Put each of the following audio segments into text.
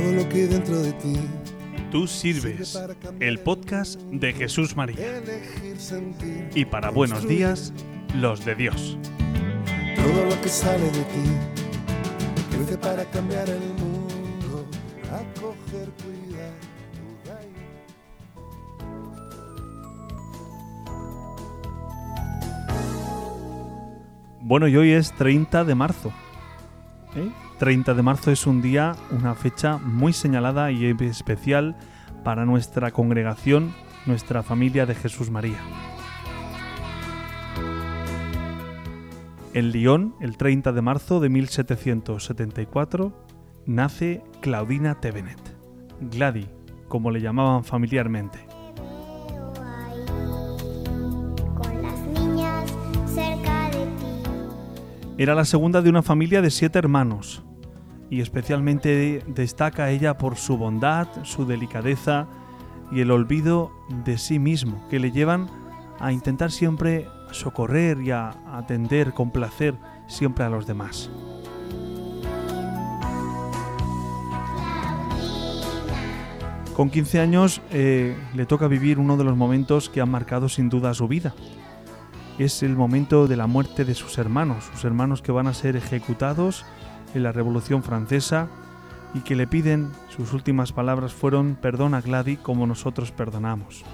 todo lo que hay dentro de ti. Tú sirves el podcast de Jesús María. Y para buenos días, los de Dios. todo lo que sale de ti. Crece para cambiar el mundo, acoger, cuidar, cuidar. Bueno, y hoy es 30 de marzo. ¿eh? 30 de marzo es un día, una fecha muy señalada y especial para nuestra congregación, nuestra familia de Jesús María. En Lyon, el 30 de marzo de 1774, nace Claudina Tevenet, Glady, como le llamaban familiarmente. Era la segunda de una familia de siete hermanos y especialmente destaca ella por su bondad, su delicadeza y el olvido de sí mismo que le llevan a intentar siempre socorrer y a atender con placer siempre a los demás. Con 15 años eh, le toca vivir uno de los momentos que han marcado sin duda su vida, es el momento de la muerte de sus hermanos, sus hermanos que van a ser ejecutados en la Revolución Francesa y que le piden, sus últimas palabras fueron, perdona Gladys como nosotros perdonamos.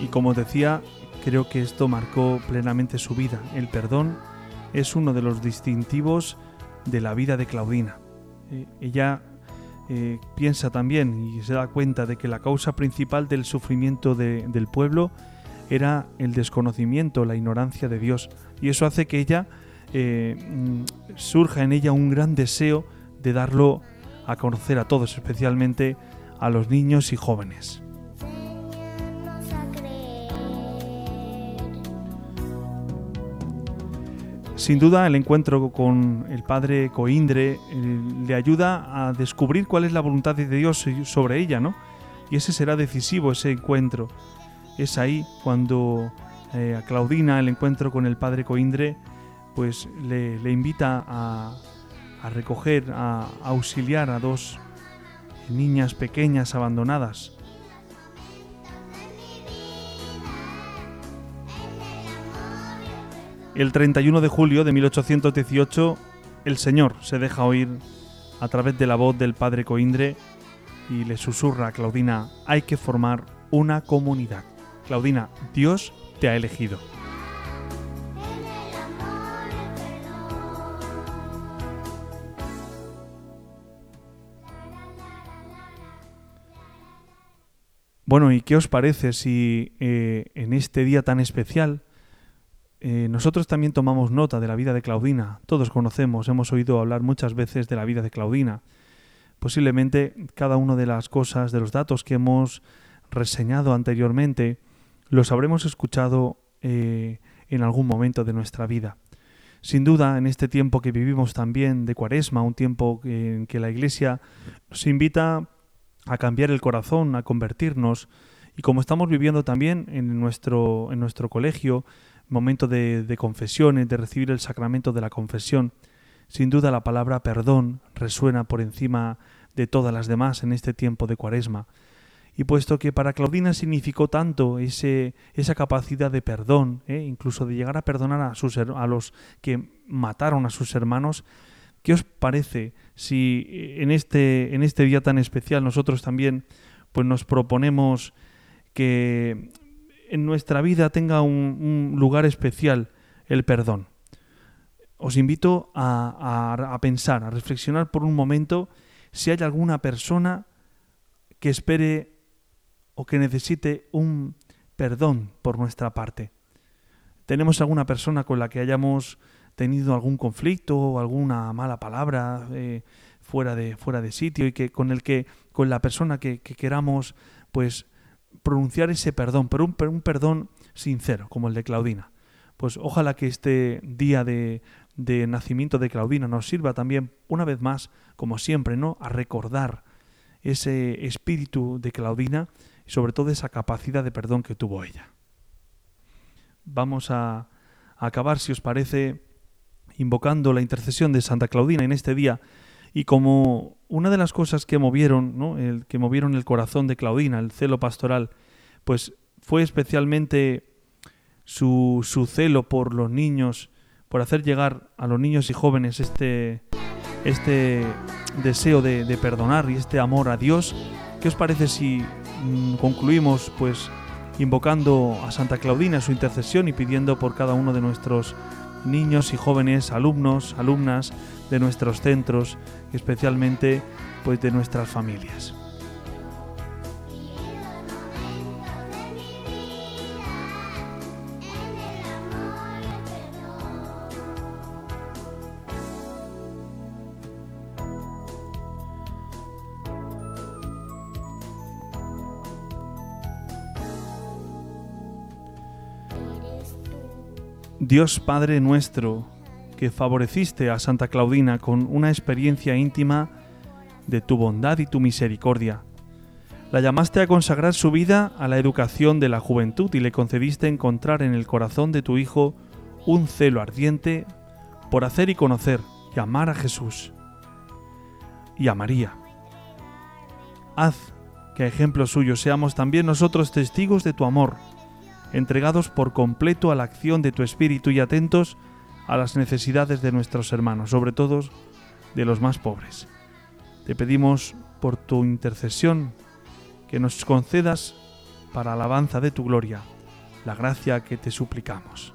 Y como decía, creo que esto marcó plenamente su vida. El perdón es uno de los distintivos de la vida de Claudina. Eh, ella eh, piensa también y se da cuenta de que la causa principal del sufrimiento de- del pueblo era el desconocimiento, la ignorancia de Dios. Y eso hace que ella eh, mm, surja en ella un gran deseo de darlo a conocer a todos, especialmente a los niños y jóvenes. Sin duda, el encuentro con el padre Coindre eh, le ayuda a descubrir cuál es la voluntad de Dios sobre ella, ¿no? Y ese será decisivo, ese encuentro. Es ahí cuando eh, a Claudina, el encuentro con el padre Coindre, pues le, invita a, a recoger, a, a auxiliar a dos niñas pequeñas abandonadas. El 31 de julio de 1818, el Señor se deja oír a través de la voz del padre Coindre y le susurra a Claudina, hay que formar una comunidad. Claudina, Dios te ha elegido. Bueno, ¿y qué os parece si eh, en este día tan especial eh, nosotros también tomamos nota de la vida de Claudina? Todos conocemos, hemos oído hablar muchas veces de la vida de Claudina. Posiblemente cada una de las cosas, de los datos que hemos reseñado anteriormente, los habremos escuchado eh, en algún momento de nuestra vida. Sin duda, en este tiempo que vivimos también de cuaresma, un tiempo en que la Iglesia nos invita a cambiar el corazón, a convertirnos, y como estamos viviendo también en nuestro, en nuestro colegio, momento de, de confesiones, de recibir el sacramento de la confesión, sin duda la palabra perdón resuena por encima de todas las demás en este tiempo de cuaresma. Y puesto que para Claudina significó tanto ese, esa capacidad de perdón, ¿eh? incluso de llegar a perdonar a, sus, a los que mataron a sus hermanos, ¿qué os parece si en este, en este día tan especial nosotros también pues nos proponemos que en nuestra vida tenga un, un lugar especial el perdón? Os invito a, a- a pensar, a reflexionar por un momento si hay alguna persona que espere o que necesite un perdón por nuestra parte. ¿Tenemos alguna persona con la que hayamos tenido algún conflicto o alguna mala palabra eh, fuera, de, fuera de sitio y que con el que con la persona que, que queramos pues pronunciar ese perdón, pero un, un perdón sincero, como el de Claudina? Pues ojalá que este día de, de nacimiento de Claudina nos sirva también, una vez más, como siempre, ¿no? A recordar ese espíritu de Claudina y sobre todo esa capacidad de perdón que tuvo ella. Vamos a, acabar, si os parece, invocando la intercesión de Santa Claudina en este día y como una de las cosas que movieron, ¿no? el, que movieron el corazón de Claudina, el celo pastoral, pues fue especialmente su, su celo por los niños, por hacer llegar a los niños y jóvenes este, este deseo de, de perdonar y este amor a Dios. ¿Qué os parece si concluimos pues invocando a Santa Claudina su intercesión y pidiendo por cada uno de nuestros niños y jóvenes, alumnos, alumnas de nuestros centros, especialmente pues de nuestras familias. Dios Padre nuestro, que favoreciste a Santa Claudina con una experiencia íntima de tu bondad y tu misericordia. La llamaste a consagrar su vida a la educación de la juventud y le concediste encontrar en el corazón de tu Hijo un celo ardiente por hacer y conocer y amar a Jesús y a María. Haz que a ejemplo suyo seamos también nosotros testigos de tu amor, entregados por completo a la acción de tu Espíritu y atentos a las necesidades de nuestros hermanos, sobre todo de los más pobres. Te pedimos por tu intercesión que nos concedas para alabanza de tu gloria la gracia que te suplicamos.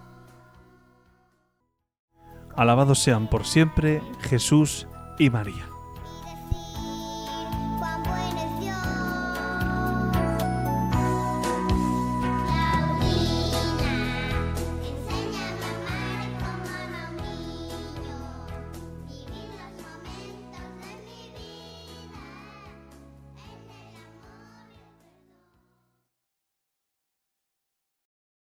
Alabados sean por siempre Jesús y María.